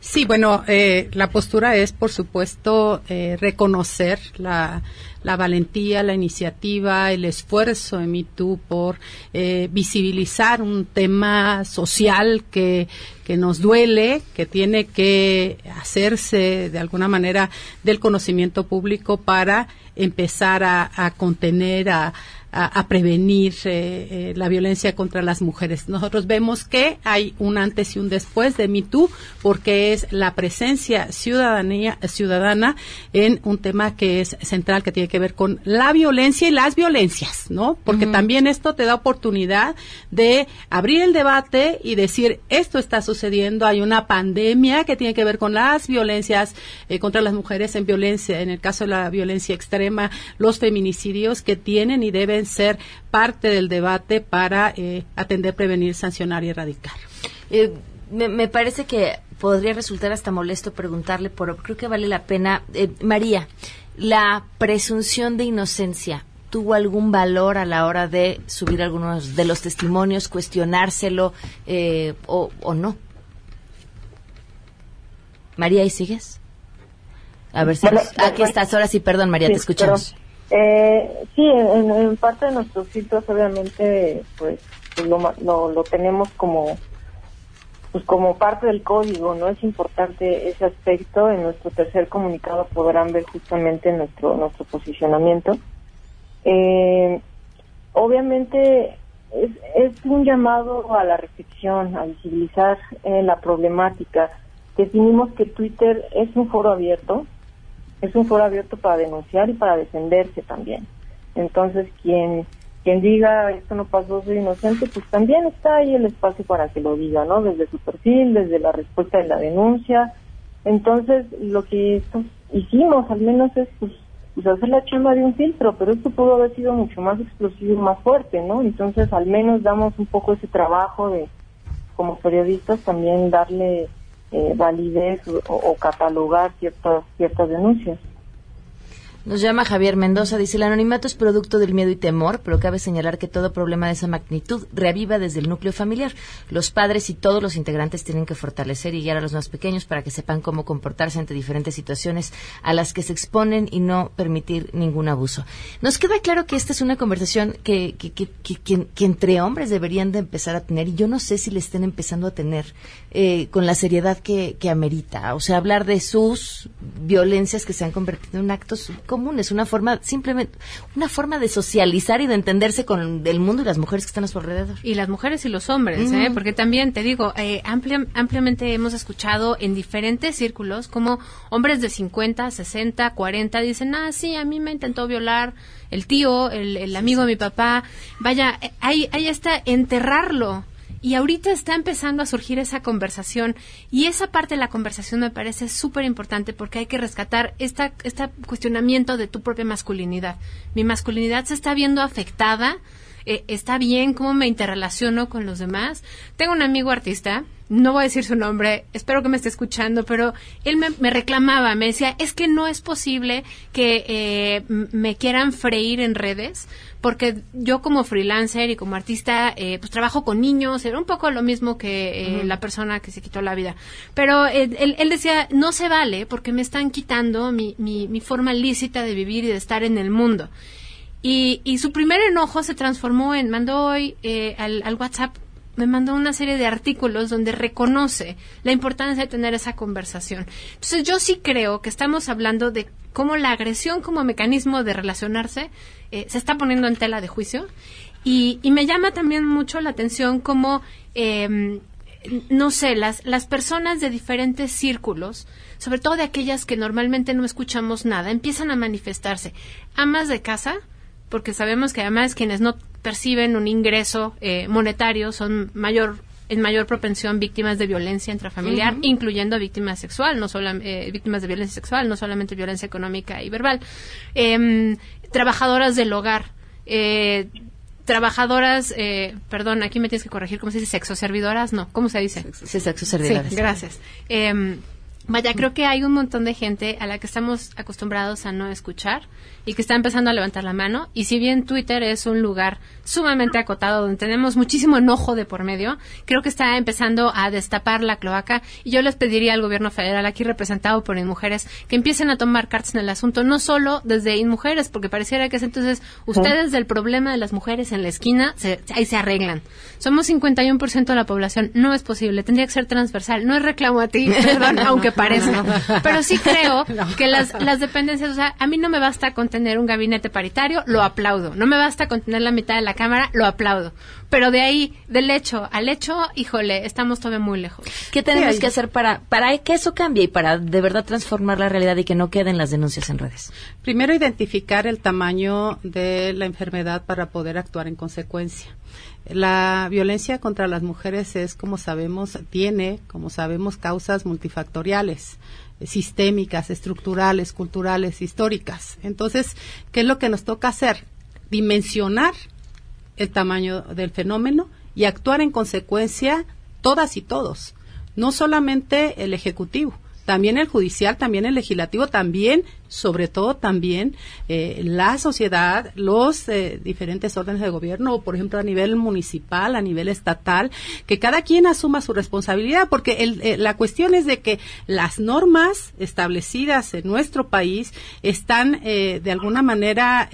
Sí, bueno, eh, la postura es, por supuesto, eh, reconocer la, la valentía, la iniciativa, el esfuerzo de MeToo por eh, visibilizar un tema social que, que nos duele, que tiene que hacerse de alguna manera del conocimiento público para empezar a contener, a, a, a prevenir eh, eh, la violencia contra las mujeres. Nosotros vemos que hay un antes y un después de MeToo porque es la presencia ciudadanía, ciudadana en un tema que es central, que tiene que ver con la violencia y las violencias, ¿no? Porque también esto te da oportunidad de abrir el debate y decir, esto está sucediendo, hay una pandemia que tiene que ver con las violencias eh, contra las mujeres en violencia, en el caso de la violencia extrema, los feminicidios que tienen y deben ser parte del debate para eh, atender, prevenir, sancionar y erradicar.
Eh, me, me parece que podría resultar hasta molesto preguntarle, pero creo que vale la pena. Eh, María, la presunción de inocencia. ¿Tuvo algún valor a la hora de subir algunos de los testimonios, cuestionárselo eh, o, o no? María, ¿y sigues? A ver si...
Bueno,
aquí
bueno,
estás, ahora sí, perdón María,
Sí,
te escuchamos.
Eh, sí, en, parte de nuestros filtros obviamente pues, pues lo, lo, lo tenemos como pues como parte del código, ¿no? Es importante ese aspecto. En nuestro tercer comunicado podrán ver justamente nuestro, nuestro posicionamiento. Eh, obviamente es, es un llamado a la reflexión, a visibilizar eh, la problemática. Definimos que Twitter es un foro abierto, es un foro abierto para denunciar y para defenderse también. Entonces, quien quien diga esto no pasó, soy inocente, pues también está ahí el espacio para que lo diga, ¿no? Desde su perfil, desde la respuesta de la denuncia. Entonces, lo que hicimos al menos es pues, pues, hacer la chamba de un filtro, pero esto pudo haber sido mucho más explosivo y más fuerte, ¿no? Entonces, al menos damos un poco ese trabajo de, como periodistas, también darle eh, validez o, o catalogar ciertas, ciertas denuncias.
Nos llama Javier Mendoza, dice, el anonimato es producto del miedo y temor, pero cabe señalar que todo problema de esa magnitud reaviva desde el núcleo familiar. Los padres y todos los integrantes tienen que fortalecer y guiar a los más pequeños para que sepan cómo comportarse ante diferentes situaciones a las que se exponen y no permitir ningún abuso. Nos queda claro que esta es una conversación que, que, que, que entre hombres deberían de empezar a tener y yo no sé si le estén empezando a tener eh, con la seriedad que, que amerita. O sea, hablar de sus violencias que se han convertido en actos es una forma, simplemente, una forma de socializar y de entenderse con el mundo y las mujeres que están a su alrededor.
Y las mujeres y los hombres, ¿eh? porque también te digo, eh, ampliamente hemos escuchado en diferentes círculos como hombres de 50, 60, 40 dicen, ah, sí, a mí me intentó violar el tío, el, el amigo de mi papá. Vaya, ahí, ahí está, enterrarlo y ahorita está empezando a surgir esa conversación y esa parte de la conversación me parece súper importante porque hay que rescatar esta, este cuestionamiento de tu propia masculinidad. Mi masculinidad se está viendo afectada, eh, está bien cómo me interrelaciono con los demás. Tengo un amigo artista no voy a decir su nombre, espero que me esté escuchando, pero él me, reclamaba, me decía, es que no es posible que eh, me quieran freír en redes, porque yo como freelancer y como artista, eh, pues trabajo con niños, era un poco lo mismo que eh, la persona que se quitó la vida. Pero él, él, decía, no se vale porque me están quitando mi, mi, mi forma lícita de vivir y de estar en el mundo. Y, y, su primer enojo se transformó en, mandó hoy al, al, WhatsApp me mandó una serie de artículos donde reconoce la importancia de tener esa conversación. Entonces yo sí creo que estamos hablando de cómo la agresión como mecanismo de relacionarse eh, se está poniendo en tela de juicio y, me llama también mucho la atención cómo, em, no sé, las, las personas de diferentes círculos, sobre todo de aquellas que normalmente no escuchamos nada, empiezan a manifestarse. Amas de casa, porque sabemos que además quienes no perciben un ingreso eh, monetario son mayor en mayor propensión víctimas de violencia intrafamiliar, incluyendo víctimas sexual, no solo eh, víctimas de violencia sexual, no solamente violencia económica y verbal, em, trabajadoras del hogar, eh, trabajadoras, perdón, aquí me tienes que corregir, ¿cómo se dice? Sexoservidoras, no, ¿cómo se dice?
Sí, sexoservidoras.
Sí, gracias. Em, vaya, creo que hay un montón de gente a la que estamos acostumbrados a no escuchar y que está empezando a levantar la mano. Y si bien Twitter es un lugar sumamente acotado donde tenemos muchísimo enojo de por medio, creo que está empezando a destapar la cloaca. Y yo les pediría al gobierno federal, aquí representado por InMujeres, que empiecen a tomar cartas en el asunto, no solo desde InMujeres, porque pareciera que es entonces ustedes del problema de las mujeres en la esquina, ahí se arreglan. Somos 51% de la población, no es posible, tendría que ser transversal. No es reclamo a ti, *laughs* perdón, aunque parezca. Pero sí creo *laughs* que las, las dependencias, o sea, a mí no me basta con tener un gabinete paritario, lo aplaudo. No me basta con tener la mitad de la Cámara, lo aplaudo. Pero de ahí, del hecho al hecho, híjole, estamos todavía muy lejos.
¿Qué tenemos que hacer para, para que eso cambie y para de verdad transformar la realidad y que no queden las denuncias en redes?
Primero, identificar el tamaño de la enfermedad para poder actuar en consecuencia. La violencia contra las mujeres es, como sabemos, tiene, como sabemos, causas multifactoriales sistémicas, estructurales, culturales, históricas. Entonces, ¿qué es lo que nos toca hacer? Dimensionar el tamaño del fenómeno y actuar en consecuencia todas y todos, no solamente el Ejecutivo, también el Judicial, también el Legislativo, también sobre todo también eh, la sociedad, los eh, diferentes órdenes de gobierno, por ejemplo a nivel municipal, a nivel estatal, que cada quien asuma su responsabilidad, porque el, la cuestión es de que las normas establecidas en nuestro país están de alguna manera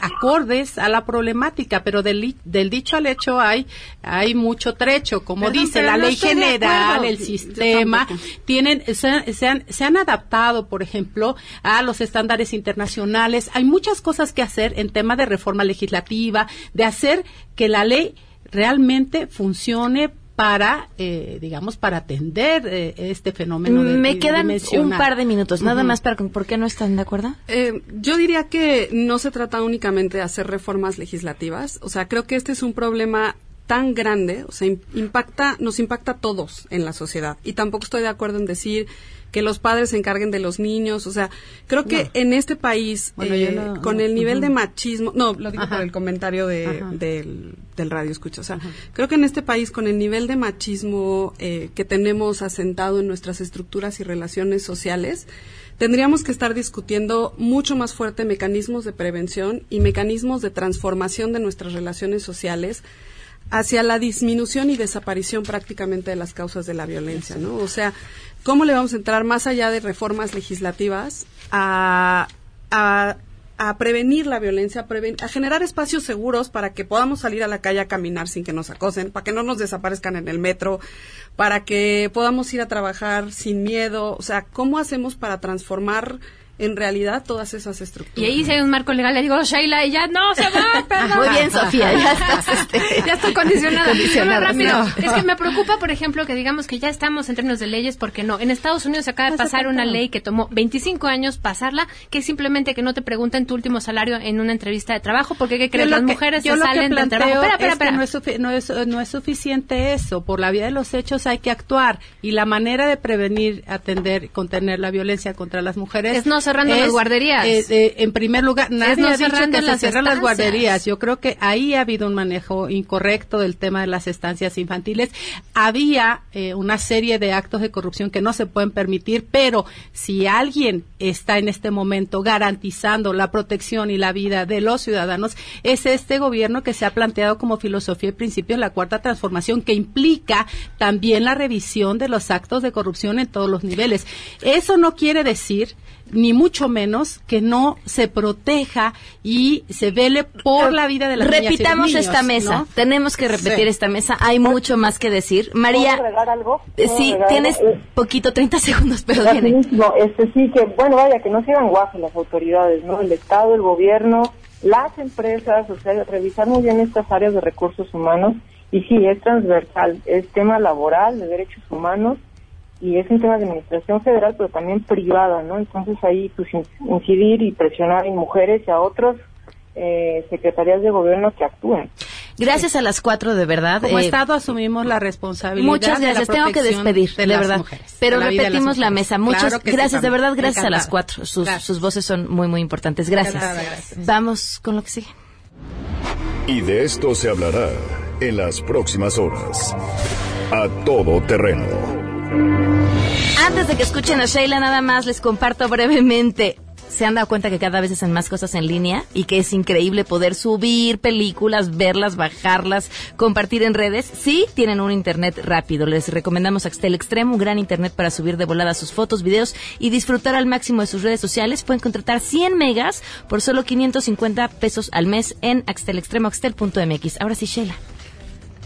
acordes a la problemática, pero del, del dicho al hecho hay hay mucho trecho, como dice la ley general, el sistema, tienen se, se, han, se han adaptado, por ejemplo, a los estándares internacionales. Hay muchas cosas que hacer en tema de reforma legislativa, de hacer que la ley realmente funcione para, eh, digamos, para atender eh, este fenómeno de
Me quedan un par de minutos, nada más para, ¿por qué no están de acuerdo?
Eh, yo diría que no se trata únicamente de hacer reformas legislativas, o sea, creo que este es un problema tan grande, o sea, impacta, nos impacta a todos en la sociedad. Y tampoco estoy de acuerdo en decir que los padres se encarguen de los niños, o sea, creo que en este país, eh, con el nivel de machismo, no, lo digo por el comentario de, del, radio escucha, o sea, creo que en este país, con el nivel de machismo eh, que tenemos asentado en nuestras estructuras y relaciones sociales, tendríamos que estar discutiendo mucho más fuerte mecanismos de prevención y mecanismos de transformación de nuestras relaciones sociales hacia la disminución y desaparición prácticamente de las causas de la violencia, ¿no? O sea, ¿cómo le vamos a entrar más allá de reformas legislativas a, a, prevenir la violencia, a, generar espacios seguros para que podamos salir a la calle a caminar sin que nos acosen, para que no nos desaparezcan en el metro, para que podamos ir a trabajar sin miedo? O sea, ¿cómo hacemos para transformar en realidad todas esas estructuras.
Y ahí si hay un marco legal, le digo, Sheila, y ya no se va, *laughs* perdón.
Muy bien, Sofía, ya estás,
este, *laughs* ya estoy condicionada. rápido. Es que me preocupa, por ejemplo, que digamos que ya estamos en términos de leyes, porque no. En Estados Unidos se acaba de pasar una ley que tomó 25 años pasarla, que es simplemente que no te pregunten tu último salario en una entrevista de trabajo, porque ¿qué crees? Las mujeres se salen del trabajo.
Espera, espera, No, es no, es, no es suficiente eso. Por la vía de los hechos hay que actuar. Y la manera de prevenir, atender, contener la violencia contra las mujeres
es no cerrando las guarderías.
Eh, eh, en primer lugar, nadie ha dicho que se cierran las guarderías. Yo creo que ahí ha habido un manejo incorrecto del tema de las estancias infantiles. Había eh, una serie de actos de corrupción que no se pueden permitir, pero si alguien está en este momento garantizando la protección y la vida de los ciudadanos, es este gobierno que se ha planteado como filosofía y principio la cuarta transformación, que implica también la revisión de los actos de corrupción en todos los niveles. Eso no quiere decir ni mucho menos que no se proteja y se vele por la vida de las
Repitamos esta mesa. Tenemos que repetir esta mesa. Hay mucho más que decir. María.
algo?
Eh, sí, tienes poquito, 30 segundos, pero
viene. Este sí que, bueno, vaya, que no sigan guajes las autoridades, ¿no? El Estado, el gobierno, las empresas, o sea, revisar muy bien estas áreas de recursos humanos. Y sí, es transversal, es tema laboral, de derechos humanos, y es un tema de administración federal, pero también privada, ¿no? Entonces ahí pues incidir y presionar en mujeres y a otros eh, secretarías de gobierno que actúen.
Gracias a las cuatro, de verdad.
Como eh, Estado asumimos la responsabilidad.
Muchas gracias. Tengo que despedir, de, verdad. Pero repetimos la, mesa. Muchas gracias, de verdad, gracias a las cuatro. Sus, sus, voces son muy, muy importantes. Gracias. Vamos con lo que sigue.
Y de esto se hablará en las próximas horas. A todo terreno
antes de que escuchen a Sheila, nada más les comparto brevemente. ¿Se han dado cuenta que cada vez hacen más cosas en línea y que es increíble poder subir películas, verlas, bajarlas, compartir en redes? Sí, tienen un internet rápido. Les recomendamos Axtel Extremo, un gran internet para subir de volada sus fotos, videos y disfrutar al máximo de sus redes sociales. Pueden contratar 100 megas por solo 550 pesos al mes en Axtel Extremo, axtel.mx. Ahora sí, Sheila.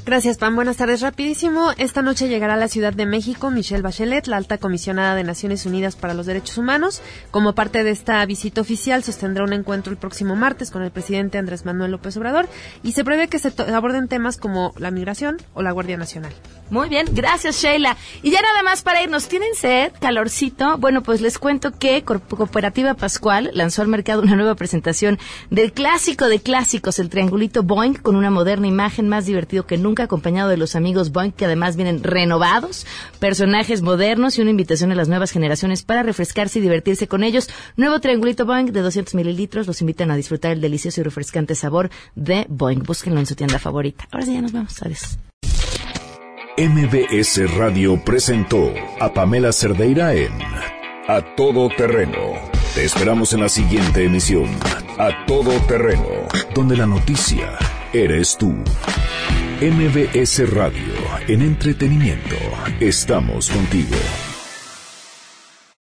Gracias, Pam. Buenas tardes. Rapidísimo, esta noche llegará a la Ciudad de México Michelle Bachelet, la alta comisionada de Naciones Unidas para los Derechos Humanos. Como parte de esta visita oficial, sostendrá un encuentro el próximo martes con el presidente Andrés Manuel López Obrador y se prevé que se aborden temas como la migración o la Guardia Nacional.
Muy bien, gracias Sheila. Y ya nada más para irnos, ¿tienen sed? Calorcito. Bueno, pues les cuento que Cooperativa Pascual lanzó al mercado una nueva presentación del clásico de clásicos, el triangulito Boeing, con una moderna imagen más divertido que nunca, acompañado de los amigos Boeing, que además vienen renovados, personajes modernos y una invitación a las nuevas generaciones para refrescarse y divertirse con ellos. Nuevo triangulito Boeing de 200 mililitros, los invitan a disfrutar el delicioso y refrescante sabor de Boeing. Búsquenlo en su tienda favorita. Ahora sí, ya nos vamos. Adiós.
MBS Radio presentó a Pamela Cerdeira en A Todo Terreno Te esperamos en la siguiente emisión, A Todo Terreno, donde la noticia eres tú. MBS Radio, en entretenimiento, estamos contigo.